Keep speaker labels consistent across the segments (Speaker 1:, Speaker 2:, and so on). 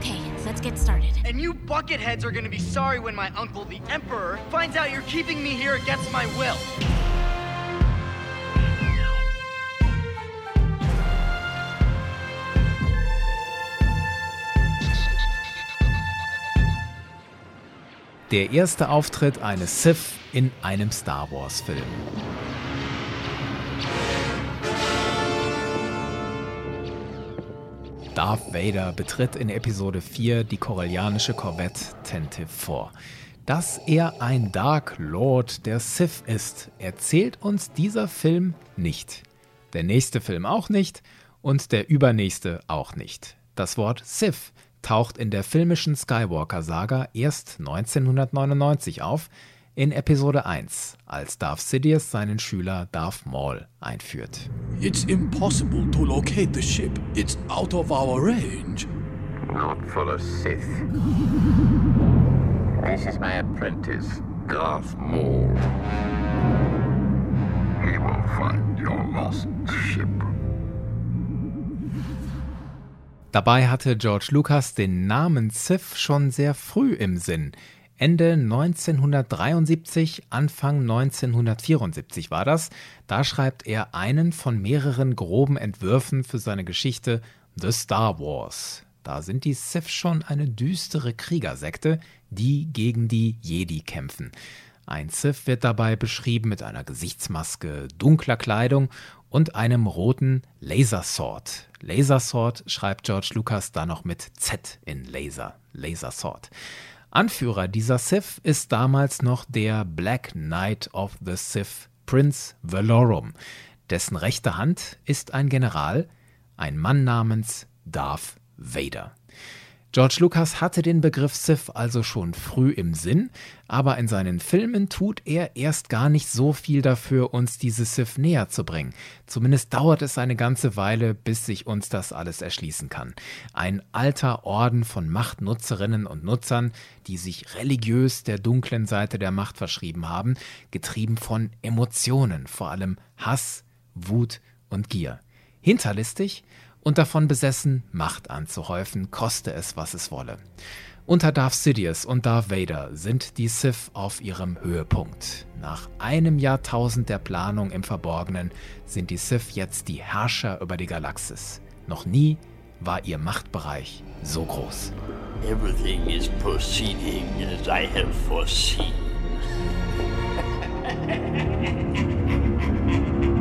Speaker 1: Okay, let's get started.
Speaker 2: And you bucketheads are gonna be sorry when my uncle, the Emperor, finds out you're keeping me here against my will.
Speaker 3: Der erste Auftritt eines Sith in einem Star Wars-Film. Darth Vader betritt in Episode 4 die korellianische Korvette Tentive 4. Dass er ein Dark Lord der Sith ist, erzählt uns dieser Film nicht. Der nächste Film auch nicht und der übernächste auch nicht. Das Wort Sith taucht in der filmischen Skywalker-Saga erst 1999 auf, in Episode 1, als Darth Sidious seinen Schüler Darth Maul einführt.
Speaker 4: It's impossible to locate the ship. It's out of our range.
Speaker 5: Not for a Sith. This is my apprentice, Darth Maul. He will find your lost ship.
Speaker 3: Dabei hatte George Lucas den Namen Sith schon sehr früh im Sinn. Ende 1973, Anfang 1974 war das. Da schreibt er einen von mehreren groben Entwürfen für seine Geschichte The Star Wars. Da sind die Sith schon eine düstere Kriegersekte, die gegen die Jedi kämpfen. Ein Sith wird dabei beschrieben mit einer Gesichtsmaske, dunkler Kleidung und einem roten Lasersword. Lasersword schreibt George Lucas da noch mit Z in Laser. Lasersword. Anführer dieser Sith ist damals noch der Black Knight of the Sith, Prince Valorum. Dessen rechte Hand ist ein General, ein Mann namens Darth Vader. George Lucas hatte den Begriff Sith also schon früh im Sinn, aber in seinen Filmen tut er erst gar nicht so viel dafür, uns diese Sith näher zu bringen. Zumindest dauert es eine ganze Weile, bis sich uns das alles erschließen kann. Ein alter Orden von Machtnutzerinnen und Nutzern, die sich religiös der dunklen Seite der Macht verschrieben haben, getrieben von Emotionen, vor allem Hass, Wut und Gier. Hinterlistig und davon besessen, Macht anzuhäufen, koste es, was es wolle. Unter Darth Sidious und Darth Vader sind die Sith auf ihrem Höhepunkt. Nach einem Jahrtausend der Planung im Verborgenen sind die Sith jetzt die Herrscher über die Galaxis. Noch nie war ihr Machtbereich so groß.
Speaker 6: Everything is proceeding as I have foreseen.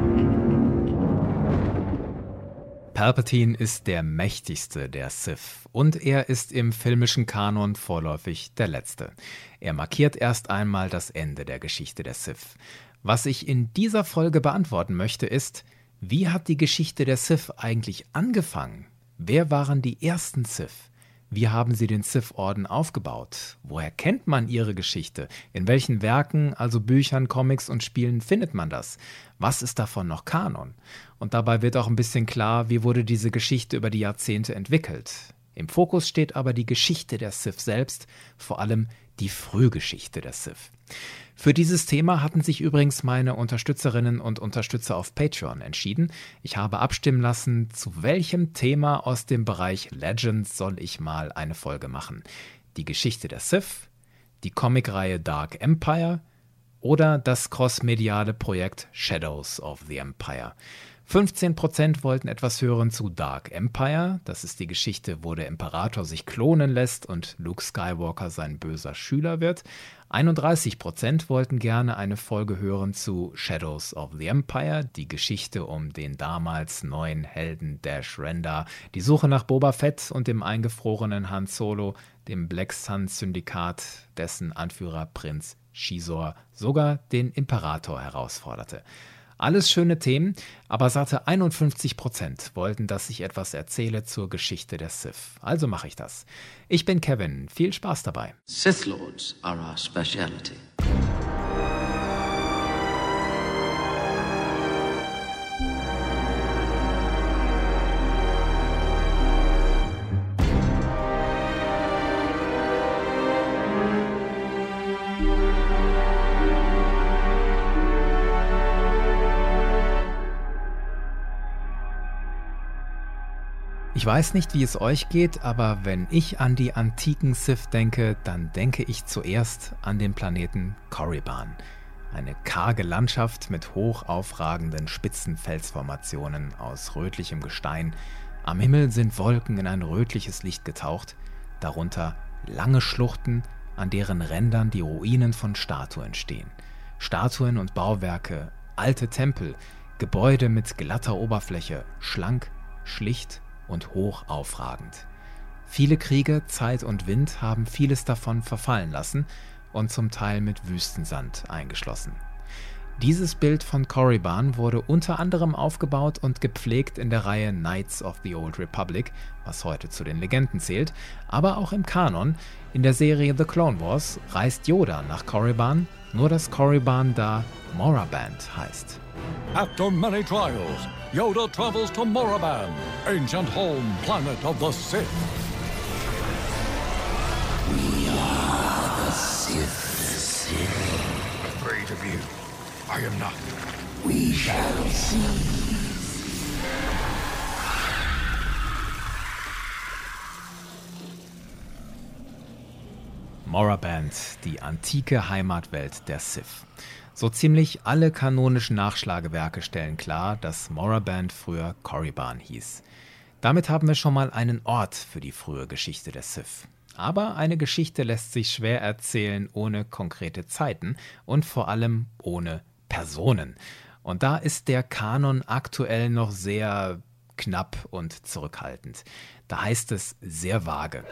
Speaker 3: Palpatine ist der mächtigste der Sith und er ist im filmischen Kanon vorläufig der letzte. Er markiert erst einmal das Ende der Geschichte der Sith. Was ich in dieser Folge beantworten möchte ist, wie hat die Geschichte der Sith eigentlich angefangen? Wer waren die ersten Sith? Wie haben sie den Sith-Orden aufgebaut? Woher kennt man ihre Geschichte? In welchen Werken, also Büchern, Comics und Spielen findet man das? Was ist davon noch Kanon? Und dabei wird auch ein bisschen klar, wie wurde diese Geschichte über die Jahrzehnte entwickelt. Im Fokus steht aber die Geschichte der Sith selbst, vor allem die Frühgeschichte der Sith. Für dieses Thema hatten sich übrigens meine Unterstützerinnen und Unterstützer auf Patreon entschieden. Ich habe abstimmen lassen, zu welchem Thema aus dem Bereich Legends soll ich mal eine Folge machen. Die Geschichte der Sith, die Comicreihe Dark Empire oder das crossmediale Projekt Shadows of the Empire. 15% wollten etwas hören zu Dark Empire. Das ist die Geschichte, wo der Imperator sich klonen lässt und Luke Skywalker sein böser Schüler wird. 31% wollten gerne eine Folge hören zu Shadows of the Empire, die Geschichte um den damals neuen Helden Dash Render, die Suche nach Boba Fett und dem eingefrorenen Han Solo, dem Black Sun Syndikat, dessen Anführer Prinz Shizor sogar den Imperator herausforderte. Alles schöne Themen, aber satte 51 Prozent wollten, dass ich etwas erzähle zur Geschichte der Sith. Also mache ich das. Ich bin Kevin. Viel Spaß dabei.
Speaker 7: Sith Lords are our speciality.
Speaker 3: Ich weiß nicht, wie es euch geht, aber wenn ich an die antiken Sith denke, dann denke ich zuerst an den Planeten Korriban. Eine karge Landschaft mit hoch aufragenden Spitzenfelsformationen aus rötlichem Gestein. Am Himmel sind Wolken in ein rötliches Licht getaucht, darunter lange Schluchten, an deren Rändern die Ruinen von Statuen stehen. Statuen und Bauwerke, alte Tempel, Gebäude mit glatter Oberfläche, schlank, schlicht und hoch aufragend. Viele Kriege, Zeit und Wind haben vieles davon verfallen lassen und zum Teil mit Wüstensand eingeschlossen. Dieses Bild von Korriban wurde unter anderem aufgebaut und gepflegt in der Reihe Knights of the Old Republic, was heute zu den Legenden zählt, aber auch im Kanon. In der Serie The Clone Wars reist Yoda nach Korriban, nur dass Korriban da Moraband heißt.
Speaker 1: After many trials, Yoda travels to Moraband, ancient home planet of the Sith.
Speaker 4: We are the Sith.
Speaker 5: Afraid of you. I am not.
Speaker 4: We shall see.
Speaker 3: Moraband, die antike Heimatwelt der Sith. So ziemlich alle kanonischen Nachschlagewerke stellen klar, dass Moraband früher Korriban hieß. Damit haben wir schon mal einen Ort für die frühe Geschichte der Sith. Aber eine Geschichte lässt sich schwer erzählen ohne konkrete Zeiten und vor allem ohne Personen. Und da ist der Kanon aktuell noch sehr knapp und zurückhaltend. Da heißt es sehr vage.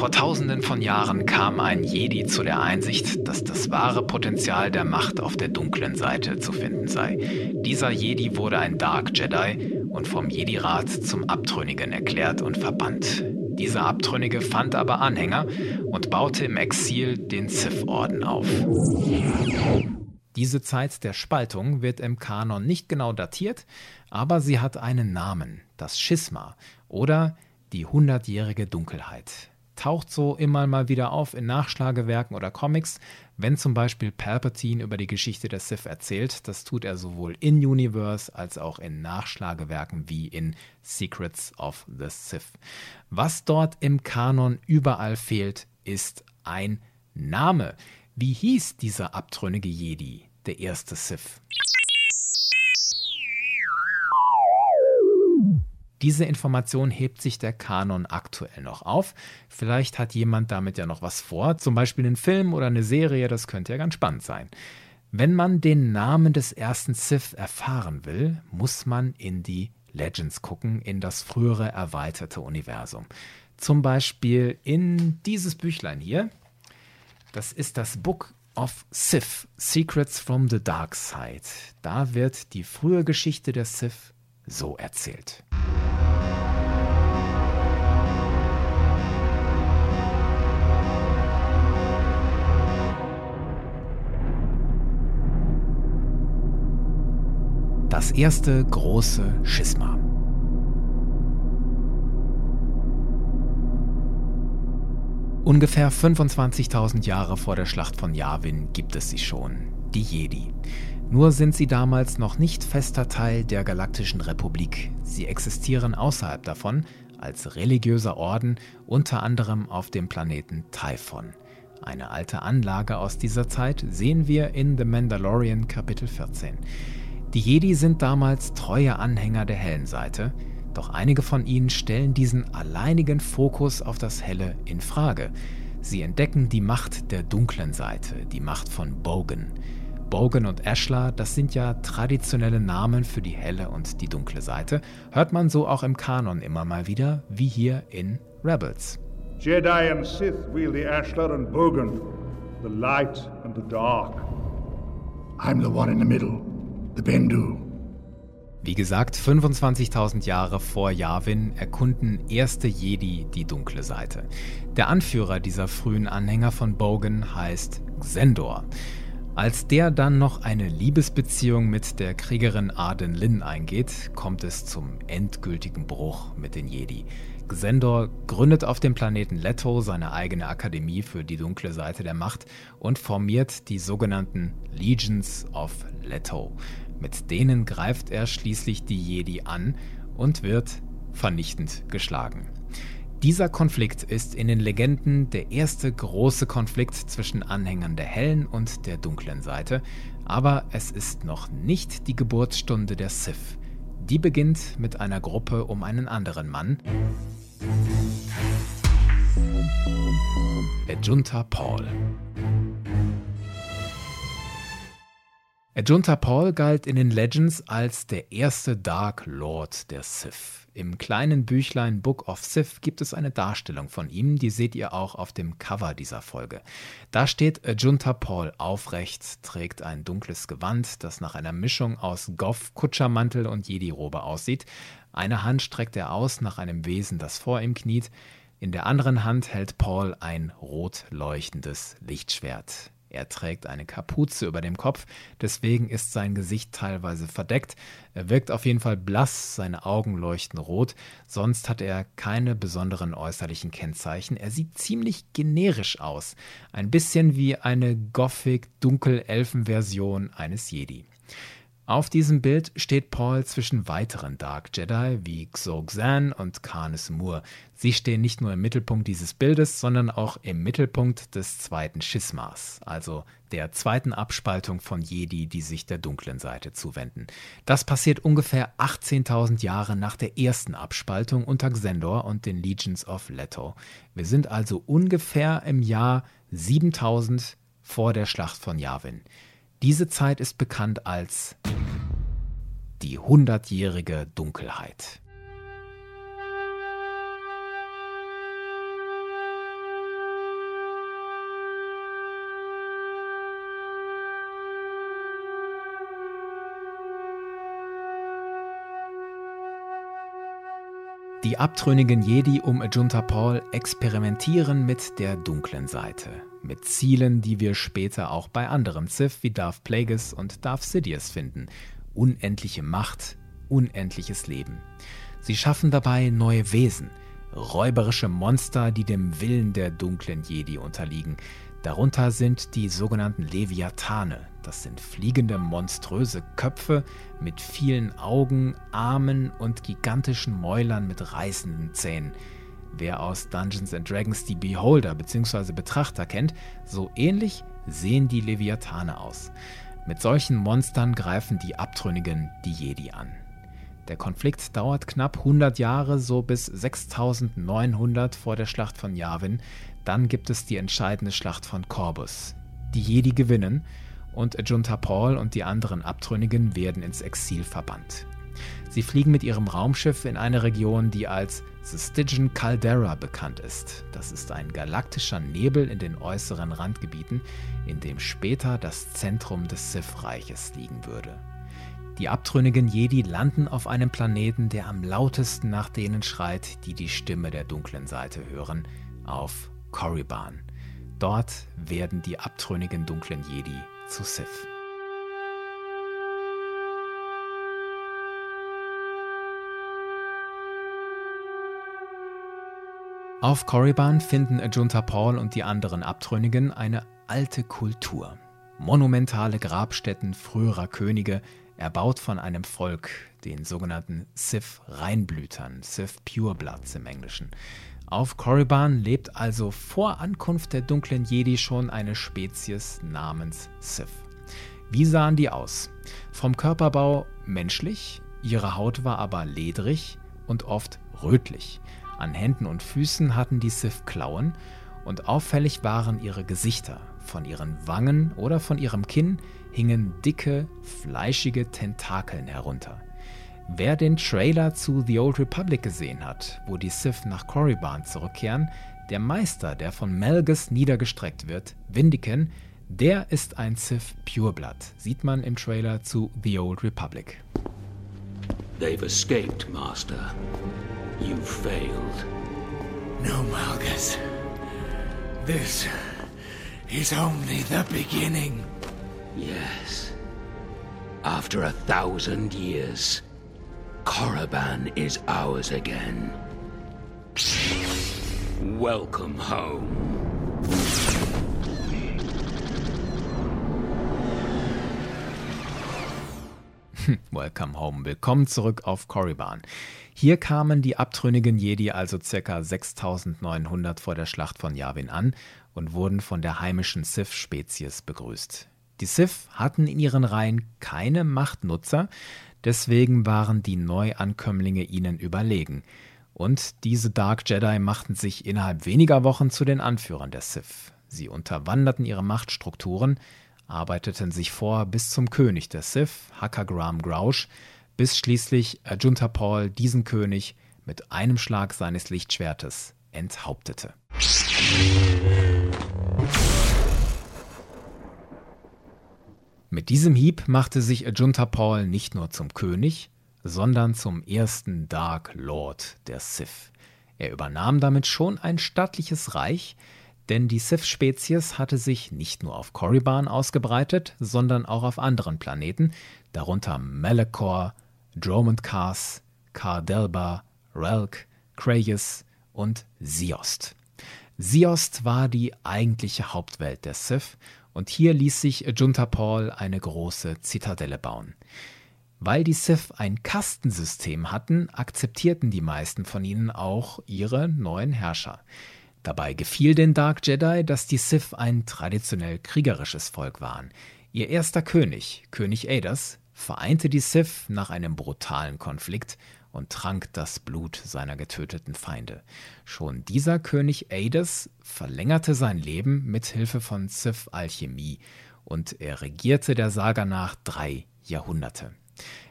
Speaker 3: Vor tausenden von Jahren kam ein Jedi zu der Einsicht, dass das wahre Potenzial der Macht auf der dunklen Seite zu finden sei. Dieser Jedi wurde ein Dark Jedi und vom Jedi-Rat zum Abtrünnigen erklärt und verbannt. Dieser Abtrünnige fand aber Anhänger und baute im Exil den Sith-Orden auf. Diese Zeit der Spaltung wird im Kanon nicht genau datiert, aber sie hat einen Namen, das Schisma oder die hundertjährige Dunkelheit taucht so immer mal wieder auf in Nachschlagewerken oder Comics, wenn zum Beispiel Palpatine über die Geschichte der Sith erzählt. Das tut er sowohl in Universe als auch in Nachschlagewerken wie in Secrets of the Sith. Was dort im Kanon überall fehlt, ist ein Name. Wie hieß dieser abtrünnige Jedi, der erste Sith? Diese Information hebt sich der Kanon aktuell noch auf. Vielleicht hat jemand damit ja noch was vor, zum Beispiel einen Film oder eine Serie, das könnte ja ganz spannend sein. Wenn man den Namen des ersten Sith erfahren will, muss man in die Legends gucken, in das frühere erweiterte Universum. Zum Beispiel in dieses Büchlein hier. Das ist das Book of Sith, Secrets from the Dark Side. Da wird die frühe Geschichte der Sith so erzählt. Das erste große Schisma. Ungefähr 25.000 Jahre vor der Schlacht von Yavin gibt es sie schon, die Jedi. Nur sind sie damals noch nicht fester Teil der Galaktischen Republik. Sie existieren außerhalb davon als religiöser Orden, unter anderem auf dem Planeten Typhon. Eine alte Anlage aus dieser Zeit sehen wir in The Mandalorian Kapitel 14. Die Jedi sind damals treue Anhänger der hellen Seite, doch einige von ihnen stellen diesen alleinigen Fokus auf das Helle in Frage. Sie entdecken die Macht der dunklen Seite, die Macht von Bogan. Bogan und Ashla, das sind ja traditionelle Namen für die helle und die dunkle Seite, hört man so auch im Kanon immer mal wieder, wie hier in Rebels.
Speaker 8: Jedi and Sith wield the Ashlar and Bogan, the light and the dark.
Speaker 4: I'm the one in the middle. The Bendu.
Speaker 3: Wie gesagt, 25.000 Jahre vor Yavin erkunden erste Jedi die dunkle Seite. Der Anführer dieser frühen Anhänger von Bogan heißt Xendor. Als der dann noch eine Liebesbeziehung mit der Kriegerin Arden Lin eingeht, kommt es zum endgültigen Bruch mit den Jedi. Xendor gründet auf dem Planeten Leto seine eigene Akademie für die dunkle Seite der Macht und formiert die sogenannten Legions of Leto. Mit denen greift er schließlich die Jedi an und wird vernichtend geschlagen. Dieser Konflikt ist in den Legenden der erste große Konflikt zwischen Anhängern der hellen und der dunklen Seite, aber es ist noch nicht die Geburtsstunde der Sith. Die beginnt mit einer Gruppe um einen anderen Mann. Ejunta Paul. Ejunta Paul galt in den Legends als der erste Dark Lord der Sith. Im kleinen Büchlein Book of Sith gibt es eine Darstellung von ihm, die seht ihr auch auf dem Cover dieser Folge. Da steht Ejunta Paul aufrecht, trägt ein dunkles Gewand, das nach einer Mischung aus Goff, Kutschermantel und Jedi-Robe aussieht. Eine Hand streckt er aus nach einem Wesen, das vor ihm kniet. In der anderen Hand hält Paul ein rot leuchtendes Lichtschwert. Er trägt eine Kapuze über dem Kopf, deswegen ist sein Gesicht teilweise verdeckt. Er wirkt auf jeden Fall blass, seine Augen leuchten rot, sonst hat er keine besonderen äußerlichen Kennzeichen. Er sieht ziemlich generisch aus, ein bisschen wie eine Gothic-Dunkelelfen-Version eines Jedi. Auf diesem Bild steht Paul zwischen weiteren Dark Jedi wie Xo-Xan und Canis Moore. Sie stehen nicht nur im Mittelpunkt dieses Bildes, sondern auch im Mittelpunkt des zweiten Schismas, also der zweiten Abspaltung von Jedi, die sich der dunklen Seite zuwenden. Das passiert ungefähr 18.000 Jahre nach der ersten Abspaltung unter Xendor und den Legions of Leto. Wir sind also ungefähr im Jahr 7000 vor der Schlacht von Yavin. Diese Zeit ist bekannt als die hundertjährige Dunkelheit. Die abtrünnigen Jedi um Ajunta Paul experimentieren mit der dunklen Seite, mit Zielen, die wir später auch bei anderen Sith wie Darth Plagueis und Darth Sidious finden. Unendliche Macht, unendliches Leben. Sie schaffen dabei neue Wesen, räuberische Monster, die dem Willen der dunklen Jedi unterliegen, Darunter sind die sogenannten Leviathane. Das sind fliegende, monströse Köpfe mit vielen Augen, Armen und gigantischen Mäulern mit reißenden Zähnen. Wer aus Dungeons Dragons die Beholder bzw. Betrachter kennt, so ähnlich sehen die Leviathane aus. Mit solchen Monstern greifen die Abtrünnigen die Jedi an. Der Konflikt dauert knapp 100 Jahre, so bis 6900 vor der Schlacht von Yavin, dann gibt es die entscheidende Schlacht von Corbus. Die Jedi gewinnen und Junta Paul und die anderen Abtrünnigen werden ins Exil verbannt. Sie fliegen mit ihrem Raumschiff in eine Region, die als Stygian Caldera bekannt ist. Das ist ein galaktischer Nebel in den äußeren Randgebieten, in dem später das Zentrum des Sith-Reiches liegen würde. Die abtrünnigen Jedi landen auf einem Planeten, der am lautesten nach denen schreit, die die Stimme der dunklen Seite hören, auf Korriban. Dort werden die abtrünnigen dunklen Jedi zu Sith. Auf Korriban finden Ajunta Paul und die anderen Abtrünnigen eine alte Kultur. Monumentale Grabstätten früherer Könige, erbaut von einem Volk, den sogenannten Sith Reinblütern, Sith Purebloods im Englischen. Auf Korriban lebt also vor Ankunft der dunklen Jedi schon eine Spezies namens Sith. Wie sahen die aus? Vom Körperbau menschlich, ihre Haut war aber ledrig und oft rötlich. An Händen und Füßen hatten die Sith Klauen und auffällig waren ihre Gesichter. Von ihren Wangen oder von ihrem Kinn hingen dicke, fleischige Tentakeln herunter. Wer den Trailer zu The Old Republic gesehen hat, wo die Sith nach Korriban zurückkehren, der Meister, der von Melgus niedergestreckt wird, Windiken, der ist ein Sith Pureblood, sieht man im Trailer zu The Old Republic.
Speaker 4: They've escaped, Master. You failed.
Speaker 5: No, Malgus. This is only the beginning.
Speaker 4: Yes. After a thousand years, Korriban is ours again. Welcome home.
Speaker 3: Welcome home, willkommen zurück auf Korriban. Hier kamen die abtrünnigen Jedi also ca. 6900 vor der Schlacht von Yavin an und wurden von der heimischen Sith-Spezies begrüßt. Die Sith hatten in ihren Reihen keine Machtnutzer, deswegen waren die Neuankömmlinge ihnen überlegen. Und diese Dark Jedi machten sich innerhalb weniger Wochen zu den Anführern der Sith. Sie unterwanderten ihre Machtstrukturen, arbeiteten sich vor bis zum König der Sith, Hakagram Grausch, bis schließlich Ajunta Paul diesen König mit einem Schlag seines Lichtschwertes enthauptete. Mit diesem Hieb machte sich Ajunta Paul nicht nur zum König, sondern zum ersten Dark Lord der Sith. Er übernahm damit schon ein stattliches Reich, denn die Sith-Spezies hatte sich nicht nur auf Korriban ausgebreitet, sondern auch auf anderen Planeten, darunter Malachor, Dromund Kars, Kardelba, Relk, Krayus und Siost. Siost war die eigentliche Hauptwelt der Sith und hier ließ sich Junta Paul eine große Zitadelle bauen. Weil die Sith ein Kastensystem hatten, akzeptierten die meisten von ihnen auch ihre neuen Herrscher. Dabei gefiel den Dark Jedi, dass die Sith ein traditionell kriegerisches Volk waren. Ihr erster König, König Adas, vereinte die Sith nach einem brutalen Konflikt und trank das Blut seiner getöteten Feinde. Schon dieser König Adas verlängerte sein Leben mit Hilfe von Sith-Alchemie und er regierte der Saga nach drei Jahrhunderte.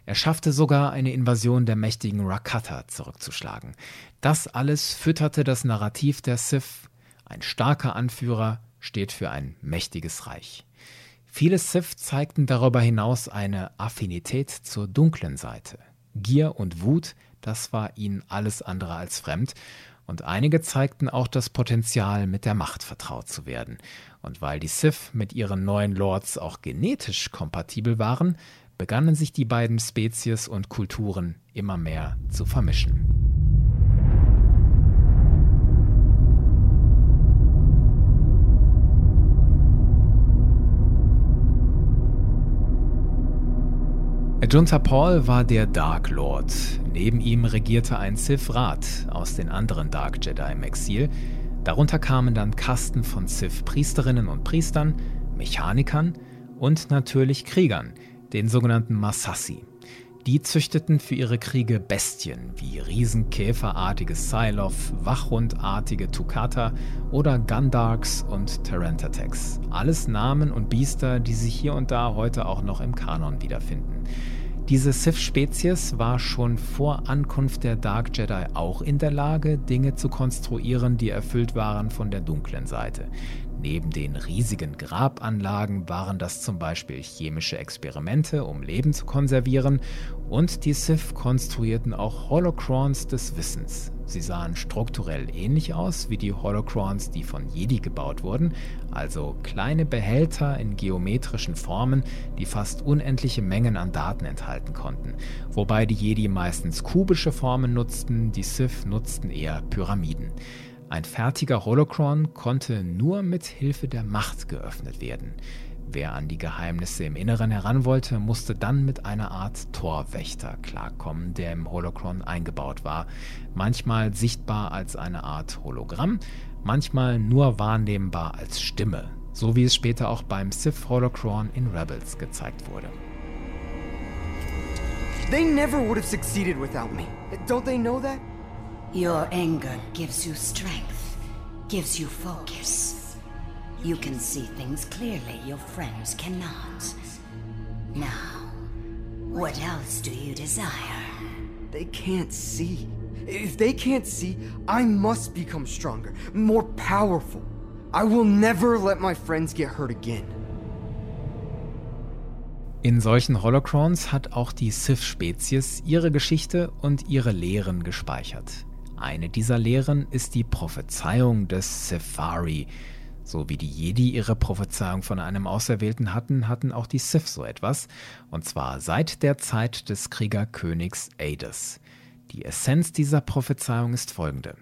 Speaker 3: Er schaffte sogar eine Invasion der mächtigen Rakata zurückzuschlagen. Das alles fütterte das Narrativ der Sith. Ein starker Anführer steht für ein mächtiges Reich. Viele Sith zeigten darüber hinaus eine Affinität zur dunklen Seite. Gier und Wut, das war ihnen alles andere als fremd, und einige zeigten auch das Potenzial, mit der Macht vertraut zu werden. Und weil die Sith mit ihren neuen Lords auch genetisch kompatibel waren, begannen sich die beiden Spezies und Kulturen immer mehr zu vermischen. Ajunta Paul war der Dark Lord. Neben ihm regierte ein Sith-Rat aus den anderen Dark Jedi im Exil. Darunter kamen dann Kasten von Sith-Priesterinnen und Priestern, Mechanikern und natürlich Kriegern, den sogenannten Masassi. Die züchteten für ihre Kriege Bestien wie riesenkäferartige Psyloph, Wachhundartige Tukata oder Gundarks und Terentatex. Alles Namen und Biester, die sich hier und da heute auch noch im Kanon wiederfinden. Diese Sith-Spezies war schon vor Ankunft der Dark Jedi auch in der Lage, Dinge zu konstruieren, die erfüllt waren von der dunklen Seite. Neben den riesigen Grabanlagen waren das zum Beispiel chemische Experimente, um Leben zu konservieren, und die Sith konstruierten auch Holocrons des Wissens. Sie sahen strukturell ähnlich aus wie die Holocrons, die von Jedi gebaut wurden, also kleine Behälter in geometrischen Formen, die fast unendliche Mengen an Daten enthalten konnten, wobei die Jedi meistens kubische Formen nutzten, die Sith nutzten eher Pyramiden. Ein fertiger Holocron konnte nur mit Hilfe der Macht geöffnet werden. Wer an die Geheimnisse im Inneren heran wollte, musste dann mit einer Art Torwächter klarkommen, der im Holocron eingebaut war. Manchmal sichtbar als eine Art Hologramm, manchmal nur wahrnehmbar als Stimme, so wie es später auch beim Sith Holocron in Rebels gezeigt wurde.
Speaker 9: They never would have succeeded without me. Don't they know that?
Speaker 10: Your anger gives you strength, gives you focus. You can see things clearly your friends cannot. Now, what else do you desire?
Speaker 9: They can't see. If they can't see, I must become stronger, more powerful. I will never let my friends get hurt again.
Speaker 3: In solchen Holocrons hat auch die Sith-Spezies ihre Geschichte und ihre Lehren gespeichert. Eine dieser Lehren ist die Prophezeiung des Sefari. So wie die Jedi ihre Prophezeiung von einem Auserwählten hatten, hatten auch die Sith so etwas, und zwar seit der Zeit des Kriegerkönigs Adas. Die Essenz dieser Prophezeiung ist folgende.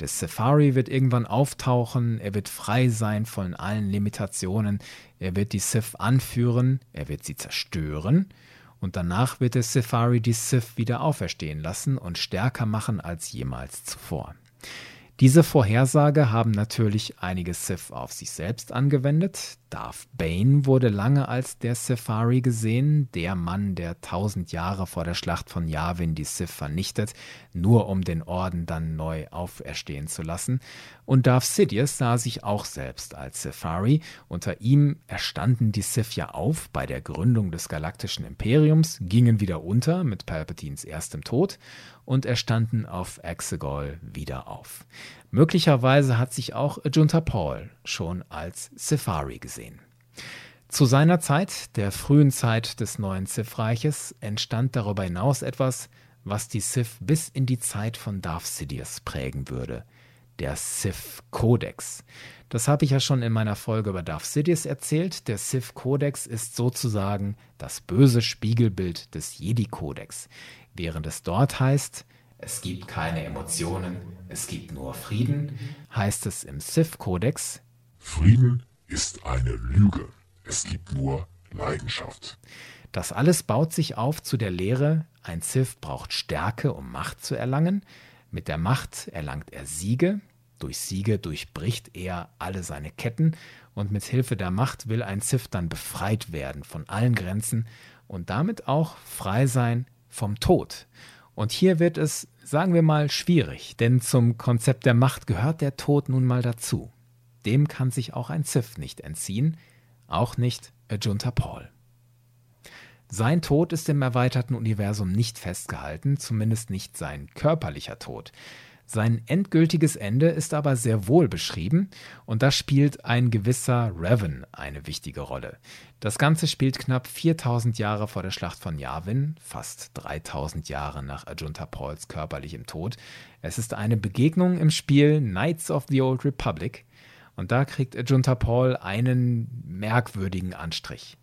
Speaker 3: Der Safari wird irgendwann auftauchen, er wird frei sein von allen Limitationen, er wird die Sith anführen, er wird sie zerstören, und danach wird der Safari die Sith wieder auferstehen lassen und stärker machen als jemals zuvor. Diese Vorhersage haben natürlich einige Sith auf sich selbst angewendet. Darth Bane wurde lange als der Safari gesehen, der Mann, der tausend Jahre vor der Schlacht von Yavin die Sith vernichtet, nur um den Orden dann neu auferstehen zu lassen. Und Darth Sidious sah sich auch selbst als Safari. Unter ihm erstanden die Sith ja auf bei der Gründung des galaktischen Imperiums, gingen wieder unter mit Palpatines erstem Tod und erstanden auf Exegol wieder auf. Möglicherweise hat sich auch Junta Paul schon als Safari gesehen. Zu seiner Zeit, der frühen Zeit des neuen Sith-Reiches, entstand darüber hinaus etwas, was die Sith bis in die Zeit von Darth Sidious prägen würde. Der Sith-Kodex. Das habe ich ja schon in meiner Folge über Darth Sidious erzählt. Der Sith-Kodex ist sozusagen das böse Spiegelbild des Jedi-Kodex. Während es dort heißt, es gibt keine Emotionen, es gibt nur Frieden, heißt es im Sith-Kodex,
Speaker 11: Frieden ist eine Lüge, es gibt nur Leidenschaft.
Speaker 3: Das alles baut sich auf zu der Lehre, ein Sith braucht Stärke, um Macht zu erlangen. Mit der Macht erlangt er Siege, durch Siege durchbricht er alle seine Ketten und mit Hilfe der Macht will ein Sith dann befreit werden von allen Grenzen und damit auch frei sein vom Tod. Und hier wird es, sagen wir mal, schwierig, denn zum Konzept der Macht gehört der Tod nun mal dazu. Dem kann sich auch ein Sith nicht entziehen, auch nicht Ajunta Paul. Sein Tod ist im erweiterten Universum nicht festgehalten, zumindest nicht sein körperlicher Tod. Sein endgültiges Ende ist aber sehr wohl beschrieben und da spielt ein gewisser Revan eine wichtige Rolle. Das Ganze spielt knapp 4000 Jahre vor der Schlacht von Yavin, fast 3000 Jahre nach Ajunta Pauls körperlichem Tod. Es ist eine Begegnung im Spiel Knights of the Old Republic und da kriegt Ajunta Paul einen merkwürdigen Anstrich.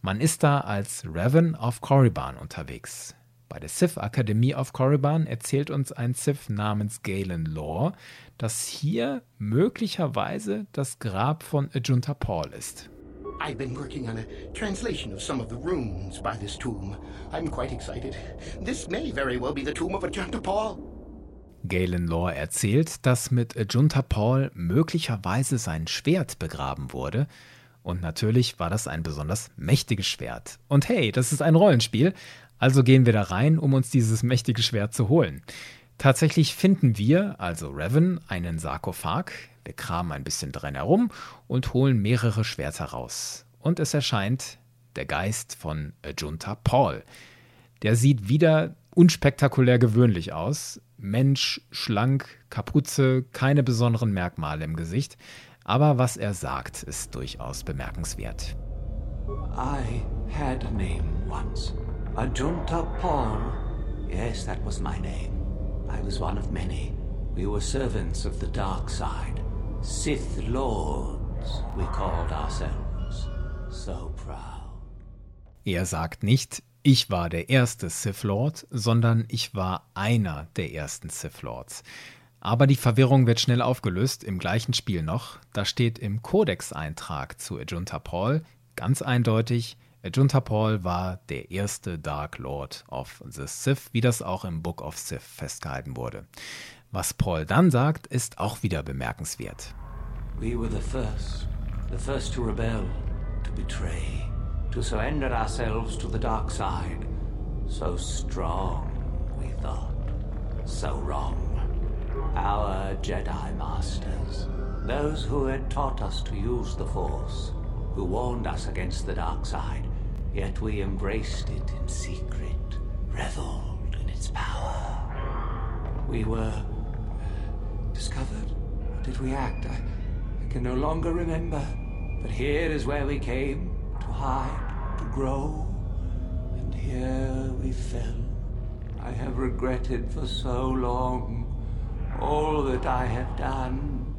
Speaker 3: Man ist da als Revan auf Korriban unterwegs. Bei der Sith Akademie auf Korriban erzählt uns ein Sith namens Galen Lore, dass hier möglicherweise das Grab von Ajunta Paul ist.
Speaker 12: I've been working on a translation of some of the runes by this tomb. I'm quite excited. This may very well be the tomb of Ajunta Paul.
Speaker 3: Galen Lore erzählt, dass mit Ajunta Paul möglicherweise sein Schwert begraben wurde. Und natürlich war das ein besonders mächtiges Schwert. Und hey, das ist ein Rollenspiel, also gehen wir da rein, um uns dieses mächtige Schwert zu holen. Tatsächlich finden wir, also Revan, einen Sarkophag. Wir kramen ein bisschen drin herum und holen mehrere Schwerter raus. Und es erscheint der Geist von Ajunta Paul. Der sieht wieder unspektakulär gewöhnlich aus. Mensch, schlank, Kapuze, keine besonderen Merkmale im Gesicht. Aber was er sagt, ist durchaus bemerkenswert.
Speaker 13: I had a name once. Ajunta Paul. Yes, that was my name. I was one of many. We were servants of the dark side. Sith Lords, we called ourselves. So proud.
Speaker 3: Er sagt nicht, ich war der erste Sith Lord, sondern ich war einer der ersten Sith Lords. Aber die Verwirrung wird schnell aufgelöst, im gleichen Spiel noch. Da steht im Codex-Eintrag zu Ajunta Paul ganz eindeutig, Junta Paul war der erste Dark Lord of the Sith, wie das auch im Book of Sith festgehalten wurde. Was Paul dann sagt, ist auch wieder bemerkenswert.
Speaker 13: We were the first, the first to rebel, to betray, to surrender ourselves to the dark side. So strong, we thought, so wrong. Our Jedi Masters, those who had taught us to use the Force, who warned us against the dark side, Yet we embraced it in secret, reveled in its power. We were uh, discovered. Did we act? I, I can no longer remember. But here is where we came to hide, to grow. And here we fell. I have regretted for so long all that I have done.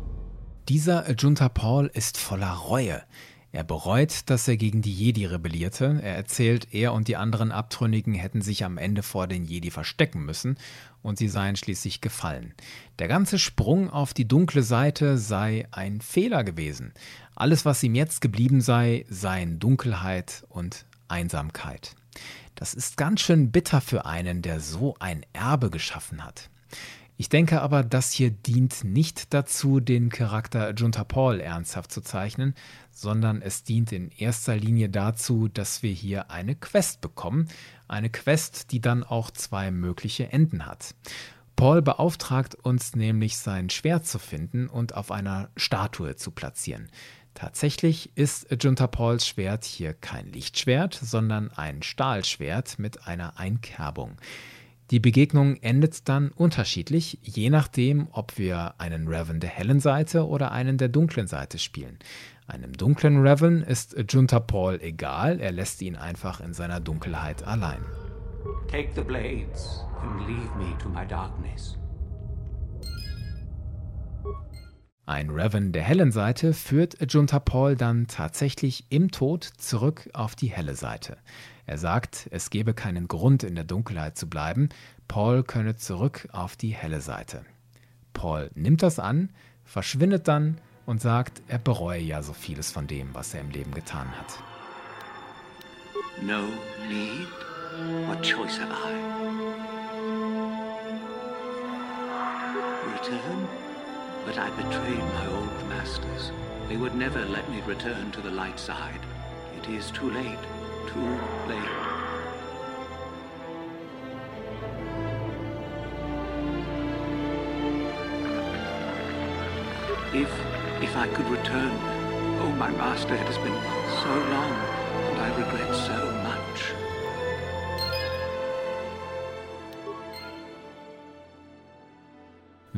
Speaker 3: Dieser Junta Paul ist voller Reue. Er bereut, dass er gegen die Jedi rebellierte. Er erzählt, er und die anderen Abtrünnigen hätten sich am Ende vor den Jedi verstecken müssen und sie seien schließlich gefallen. Der ganze Sprung auf die dunkle Seite sei ein Fehler gewesen. Alles, was ihm jetzt geblieben sei, seien Dunkelheit und Einsamkeit. Das ist ganz schön bitter für einen, der so ein Erbe geschaffen hat. Ich denke aber, das hier dient nicht dazu, den Charakter Junta Paul ernsthaft zu zeichnen, sondern es dient in erster Linie dazu, dass wir hier eine Quest bekommen. Eine Quest, die dann auch zwei mögliche Enden hat. Paul beauftragt uns nämlich, sein Schwert zu finden und auf einer Statue zu platzieren. Tatsächlich ist Junta Pauls Schwert hier kein Lichtschwert, sondern ein Stahlschwert mit einer Einkerbung. Die Begegnung endet dann unterschiedlich, je nachdem, ob wir einen Revan der hellen Seite oder einen der dunklen Seite spielen. Einem dunklen Revan ist Junta Paul egal, er lässt ihn einfach in seiner Dunkelheit allein.
Speaker 13: Take the blades and leave me to my darkness.
Speaker 3: Ein Revan der hellen Seite führt Junta Paul dann tatsächlich im Tod zurück auf die helle Seite. Er sagt, es gebe keinen Grund, in der Dunkelheit zu bleiben, Paul könne zurück auf die helle Seite. Paul nimmt das an, verschwindet dann und sagt, er bereue ja so vieles von dem, was er im Leben getan hat.
Speaker 6: No need? What choice have I? Return? But I betrayed my old masters. They would never let me return to the light side. It is too late. Too late. If, if I could return, oh, my master, it has been so long, and I regret so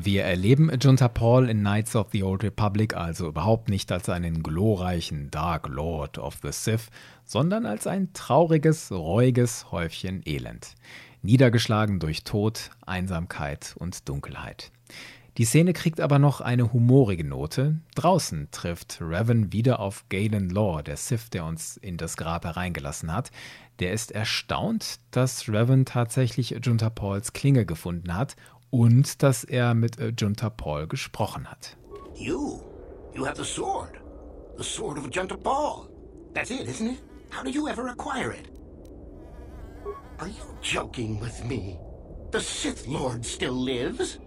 Speaker 3: Wir erleben Junta Paul in Knights of the Old Republic also überhaupt nicht als einen glorreichen Dark Lord of the Sith, sondern als ein trauriges, reuiges Häufchen Elend. Niedergeschlagen durch Tod, Einsamkeit und Dunkelheit. Die Szene kriegt aber noch eine humorige Note. Draußen trifft Revan wieder auf Galen Law, der Sith, der uns in das Grab hereingelassen hat. Der ist erstaunt, dass Revan tatsächlich Junta Pauls Klinge gefunden hat und dass er mit äh, Junta Paul gesprochen hat.
Speaker 12: You? You have the sword. The sword of Junta Paul. That's it, isn't it? How did you ever acquire it? Are you joking with me? The Sith Lord still lives?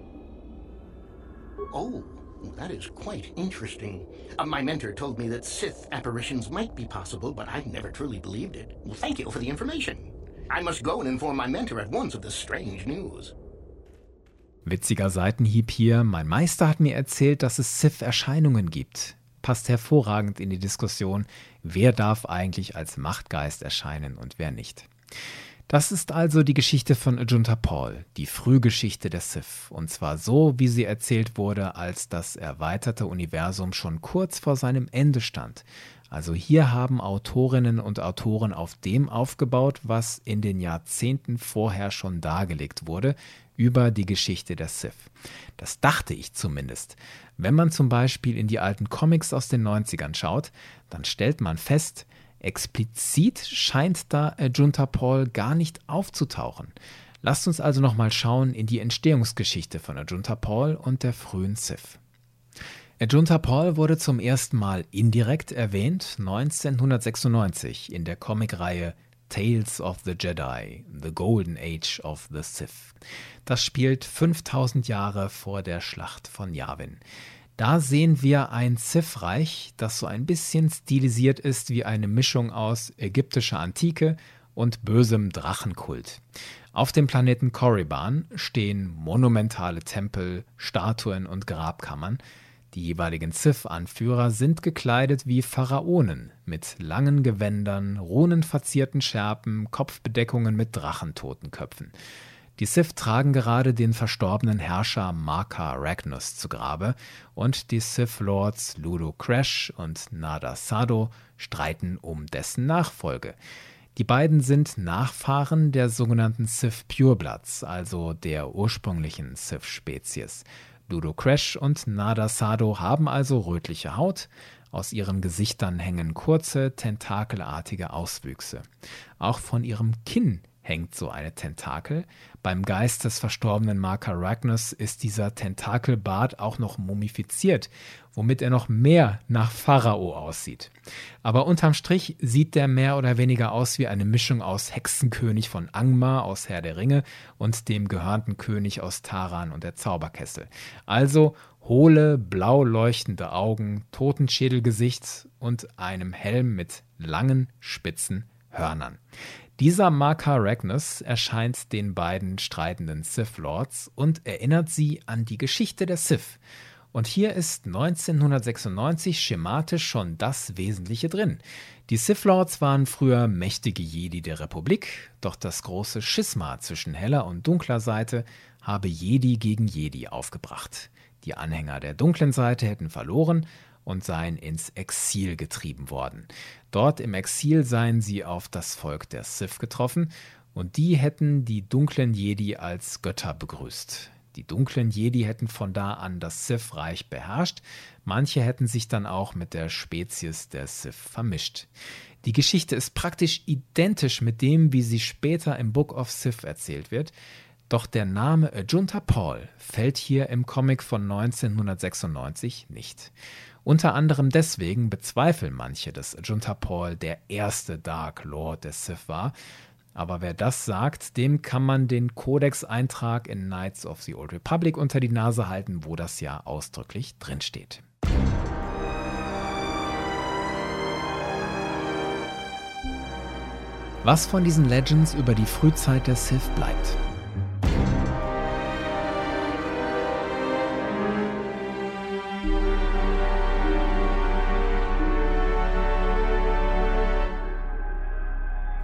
Speaker 12: Oh, that is quite interesting. Uh, my mentor told me that Sith apparitions might be possible, but I've never truly believed it. Well, thank you for the information. I must go and inform my mentor at once of this strange news.
Speaker 3: Witziger Seitenhieb hier, mein Meister hat mir erzählt, dass es Sith-Erscheinungen gibt. Passt hervorragend in die Diskussion, wer darf eigentlich als Machtgeist erscheinen und wer nicht. Das ist also die Geschichte von Ajunta Paul, die Frühgeschichte der Sith, und zwar so, wie sie erzählt wurde, als das erweiterte Universum schon kurz vor seinem Ende stand. Also hier haben Autorinnen und Autoren auf dem aufgebaut, was in den Jahrzehnten vorher schon dargelegt wurde, über die Geschichte der Sith. Das dachte ich zumindest. Wenn man zum Beispiel in die alten Comics aus den 90ern schaut, dann stellt man fest, explizit scheint da Junta Paul gar nicht aufzutauchen. Lasst uns also nochmal schauen in die Entstehungsgeschichte von Ajunta Paul und der frühen Sith. Ajunta Paul wurde zum ersten Mal indirekt erwähnt 1996 in der Comicreihe Tales of the Jedi, The Golden Age of the Sith. Das spielt 5000 Jahre vor der Schlacht von Yavin. Da sehen wir ein Sith-Reich, das so ein bisschen stilisiert ist wie eine Mischung aus ägyptischer Antike und bösem Drachenkult. Auf dem Planeten Korriban stehen monumentale Tempel, Statuen und Grabkammern, die jeweiligen Sith-Anführer sind gekleidet wie Pharaonen, mit langen Gewändern, runenverzierten Schärpen, Kopfbedeckungen mit Drachentotenköpfen. Die Sith tragen gerade den verstorbenen Herrscher Marka Ragnus zu Grabe und die Sith Lords Ludo Crash und Nada Sado streiten um dessen Nachfolge. Die beiden sind Nachfahren der sogenannten Sith Purebloods, also der ursprünglichen Sith-Spezies. Ludo Crash und Nada Sado haben also rötliche Haut, aus ihren Gesichtern hängen kurze, tentakelartige Auswüchse. Auch von ihrem Kinn hängt so eine Tentakel. Beim Geist des verstorbenen Mark Arachnus ist dieser Tentakelbart auch noch mumifiziert, womit er noch mehr nach Pharao aussieht. Aber unterm Strich sieht der mehr oder weniger aus wie eine Mischung aus Hexenkönig von Angmar aus Herr der Ringe und dem gehörnten König aus Taran und der Zauberkessel. Also hohle, blau leuchtende Augen, Totenschädelgesicht und einem Helm mit langen, spitzen Hörnern. Dieser Marka Ragnus erscheint den beiden streitenden Sith Lords und erinnert sie an die Geschichte der Sith. Und hier ist 1996 schematisch schon das Wesentliche drin. Die Sith Lords waren früher mächtige Jedi der Republik, doch das große Schisma zwischen heller und dunkler Seite habe Jedi gegen Jedi aufgebracht. Die Anhänger der dunklen Seite hätten verloren und seien ins Exil getrieben worden. Dort im Exil seien sie auf das Volk der Sith getroffen, und die hätten die dunklen Jedi als Götter begrüßt. Die dunklen Jedi hätten von da an das Sith-Reich beherrscht, manche hätten sich dann auch mit der Spezies der Sith vermischt. Die Geschichte ist praktisch identisch mit dem, wie sie später im Book of Sith erzählt wird, doch der Name Ajunta Paul fällt hier im Comic von 1996 nicht. Unter anderem deswegen bezweifeln manche, dass Junta Paul der erste Dark Lord des Sith war. Aber wer das sagt, dem kann man den Codex-Eintrag in Knights of the Old Republic unter die Nase halten, wo das ja ausdrücklich drinsteht. Was von diesen Legends über die Frühzeit der Sith bleibt.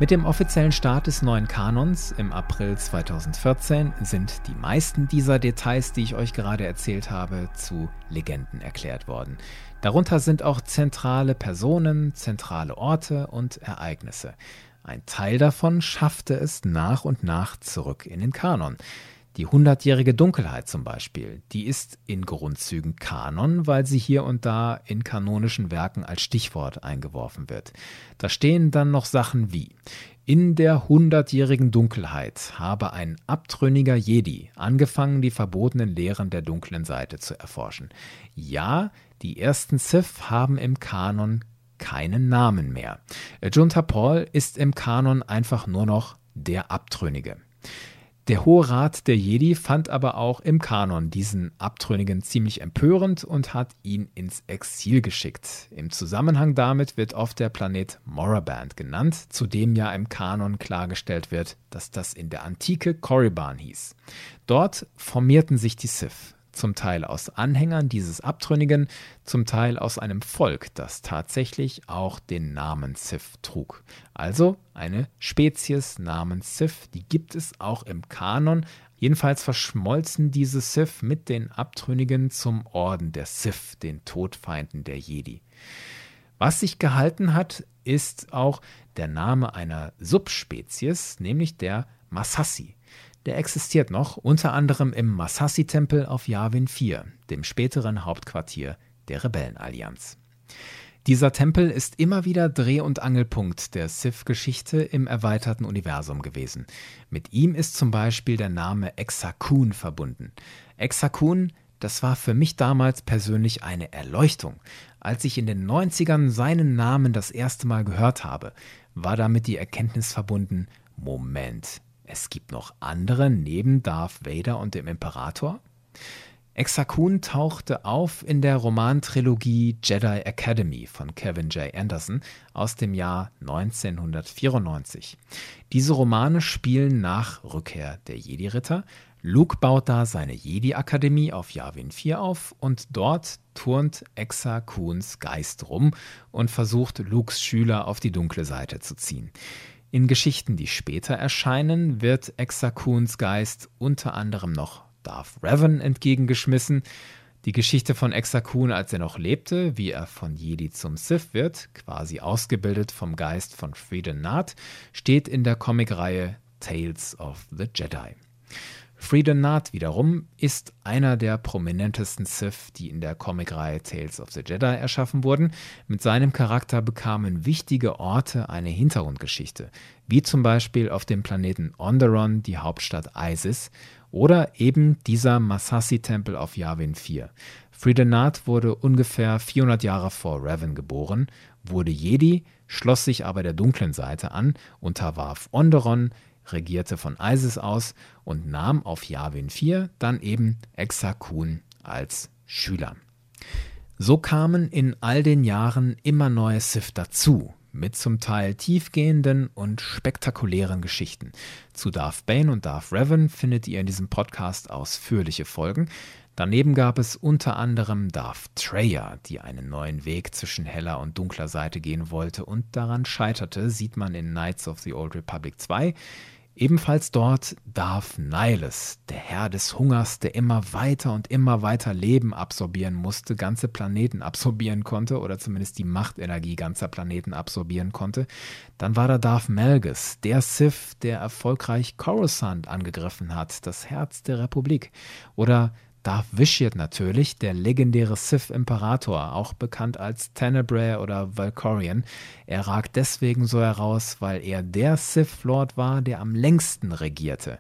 Speaker 3: Mit dem offiziellen Start des neuen Kanons im April 2014 sind die meisten dieser Details, die ich euch gerade erzählt habe, zu Legenden erklärt worden. Darunter sind auch zentrale Personen, zentrale Orte und Ereignisse. Ein Teil davon schaffte es nach und nach zurück in den Kanon. Die hundertjährige Dunkelheit zum Beispiel, die ist in Grundzügen Kanon, weil sie hier und da in kanonischen Werken als Stichwort eingeworfen wird. Da stehen dann noch Sachen wie in der hundertjährigen Dunkelheit habe ein abtrünniger Jedi angefangen, die verbotenen Lehren der dunklen Seite zu erforschen. Ja, die ersten Sith haben im Kanon keinen Namen mehr. Junta Paul ist im Kanon einfach nur noch der Abtrünnige. Der Hohe Rat der Jedi fand aber auch im Kanon diesen Abtrünnigen ziemlich empörend und hat ihn ins Exil geschickt. Im Zusammenhang damit wird oft der Planet Moraband genannt, zu dem ja im Kanon klargestellt wird, dass das in der Antike Korriban hieß. Dort formierten sich die Sith zum Teil aus Anhängern dieses Abtrünnigen, zum Teil aus einem Volk, das tatsächlich auch den Namen Sith trug. Also eine Spezies namens Sith, die gibt es auch im Kanon. Jedenfalls verschmolzen diese Sith mit den Abtrünnigen zum Orden der Sith, den Todfeinden der Jedi. Was sich gehalten hat, ist auch der Name einer Subspezies, nämlich der Masassi der existiert noch, unter anderem im Masassi-Tempel auf Yavin 4, dem späteren Hauptquartier der Rebellenallianz. Dieser Tempel ist immer wieder Dreh- und Angelpunkt der Sith-Geschichte im erweiterten Universum gewesen. Mit ihm ist zum Beispiel der Name Exakun verbunden. Exakun, das war für mich damals persönlich eine Erleuchtung. Als ich in den 90ern seinen Namen das erste Mal gehört habe, war damit die Erkenntnis verbunden, Moment, es gibt noch andere neben Darth Vader und dem Imperator? Exakun tauchte auf in der Romantrilogie Jedi Academy von Kevin J. Anderson aus dem Jahr 1994. Diese Romane spielen nach Rückkehr der Jedi-Ritter. Luke baut da seine Jedi-Akademie auf Yavin 4 auf und dort turnt Exakuns Geist rum und versucht, Lukes Schüler auf die dunkle Seite zu ziehen. In Geschichten, die später erscheinen, wird Exakuns Geist unter anderem noch Darth Revan entgegengeschmissen. Die Geschichte von Exakun, als er noch lebte, wie er von Jedi zum Sith wird, quasi ausgebildet vom Geist von Frieden Naht, steht in der Comicreihe Tales of the Jedi. Freedom Naht wiederum ist einer der prominentesten Sith, die in der Comicreihe Tales of the Jedi erschaffen wurden. Mit seinem Charakter bekamen wichtige Orte eine Hintergrundgeschichte, wie zum Beispiel auf dem Planeten Onderon die Hauptstadt Isis oder eben dieser Masasi-Tempel auf Yavin 4. Friedenat wurde ungefähr 400 Jahre vor Revan geboren, wurde Jedi, schloss sich aber der dunklen Seite an, unterwarf Onderon, regierte von Isis aus und nahm auf Yavin 4 dann eben Exar-Kun als Schüler. So kamen in all den Jahren immer neue Sith dazu, mit zum Teil tiefgehenden und spektakulären Geschichten. Zu Darth Bane und Darth Revan findet ihr in diesem Podcast ausführliche Folgen. Daneben gab es unter anderem Darth Treya, die einen neuen Weg zwischen heller und dunkler Seite gehen wollte und daran scheiterte, sieht man in Knights of the Old Republic 2. Ebenfalls dort Darth Nihilus, der Herr des Hungers, der immer weiter und immer weiter Leben absorbieren musste, ganze Planeten absorbieren konnte oder zumindest die Machtenergie ganzer Planeten absorbieren konnte. Dann war da Darth Malgus, der Sith, der erfolgreich Coruscant angegriffen hat, das Herz der Republik. Oder Darth Vitiate natürlich, der legendäre Sith-Imperator, auch bekannt als Tenebrae oder Valkorion. Er ragt deswegen so heraus, weil er der Sith-Lord war, der am längsten regierte.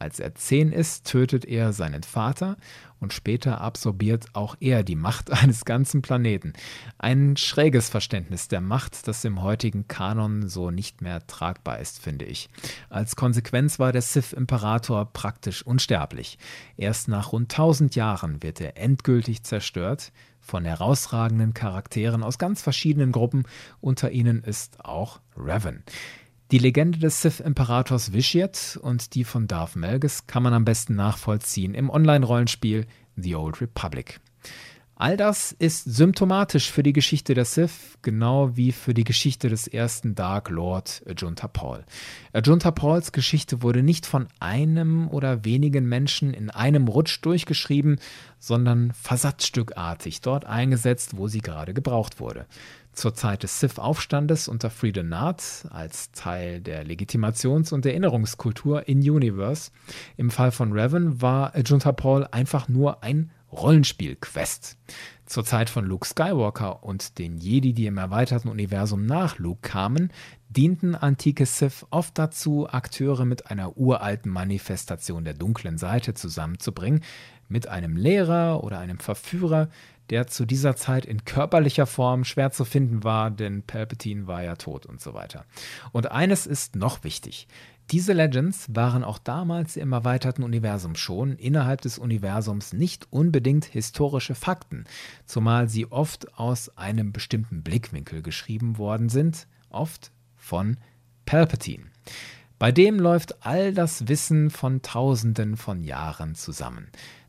Speaker 3: Als er zehn ist, tötet er seinen Vater und später absorbiert auch er die Macht eines ganzen Planeten. Ein schräges Verständnis der Macht, das im heutigen Kanon so nicht mehr tragbar ist, finde ich. Als Konsequenz war der Sith-Imperator praktisch unsterblich. Erst nach rund 1000 Jahren wird er endgültig zerstört von herausragenden Charakteren aus ganz verschiedenen Gruppen. Unter ihnen ist auch Revan. Die Legende des Sith-Imperators Vitiate und die von Darth Malgus kann man am besten nachvollziehen im Online-Rollenspiel The Old Republic. All das ist symptomatisch für die Geschichte der Sith, genau wie für die Geschichte des ersten Dark Lord Ajunta Paul. Ajunta Pauls Geschichte wurde nicht von einem oder wenigen Menschen in einem Rutsch durchgeschrieben, sondern versatzstückartig dort eingesetzt, wo sie gerade gebraucht wurde zur Zeit des Sith-Aufstandes unter Freedom Naht als Teil der Legitimations- und Erinnerungskultur in Universe. Im Fall von Revan war Junta Paul einfach nur ein Rollenspiel-Quest. Zur Zeit von Luke Skywalker und den Jedi, die im erweiterten Universum nach Luke kamen, dienten antike Sith oft dazu, Akteure mit einer uralten Manifestation der dunklen Seite zusammenzubringen, mit einem Lehrer oder einem Verführer, der zu dieser Zeit in körperlicher Form schwer zu finden war, denn Palpatine war ja tot und so weiter. Und eines ist noch wichtig. Diese Legends waren auch damals im erweiterten Universum schon innerhalb des Universums nicht unbedingt historische Fakten, zumal sie oft aus einem bestimmten Blickwinkel geschrieben worden sind, oft von Palpatine. Bei dem läuft all das Wissen von Tausenden von Jahren zusammen.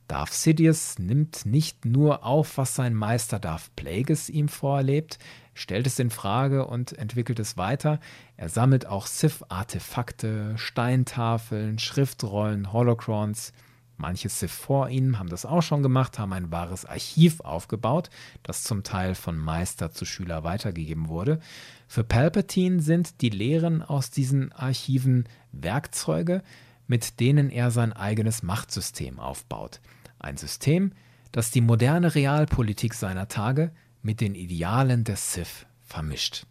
Speaker 3: Darth Sidious nimmt nicht nur auf, was sein Meister Darth Plagueis ihm vorlebt, stellt es in Frage und entwickelt es weiter. Er sammelt auch Sith-Artefakte, Steintafeln, Schriftrollen, Holocrons. Manche Sith vor ihm haben das auch schon gemacht, haben ein wahres Archiv aufgebaut, das zum Teil von Meister zu Schüler weitergegeben wurde. Für Palpatine sind die Lehren aus diesen Archiven Werkzeuge, mit denen er sein eigenes Machtsystem aufbaut. Ein System, das die moderne Realpolitik seiner Tage mit den Idealen der Sith vermischt.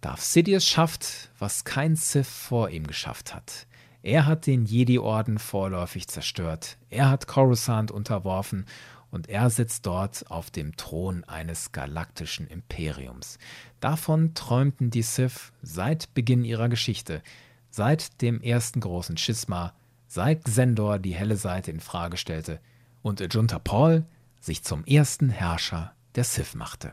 Speaker 3: Darth Sidious schafft, was kein Sith vor ihm geschafft hat. Er hat den Jedi-Orden vorläufig zerstört, er hat Coruscant unterworfen und er sitzt dort auf dem Thron eines galaktischen Imperiums. Davon träumten die Sith seit Beginn ihrer Geschichte, seit dem ersten großen Schisma, seit Xendor die helle Seite in Frage stellte – und Ajunta Paul sich zum ersten Herrscher der Sith machte.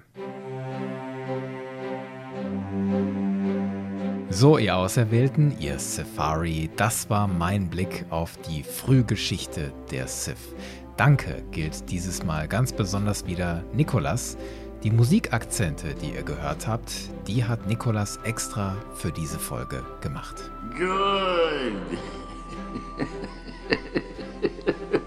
Speaker 3: So, ihr Auserwählten, ihr Safari, das war mein Blick auf die Frühgeschichte der Sith. Danke gilt dieses Mal ganz besonders wieder Nikolas. Die Musikakzente, die ihr gehört habt, die hat Nikolas extra für diese Folge gemacht.
Speaker 12: Good.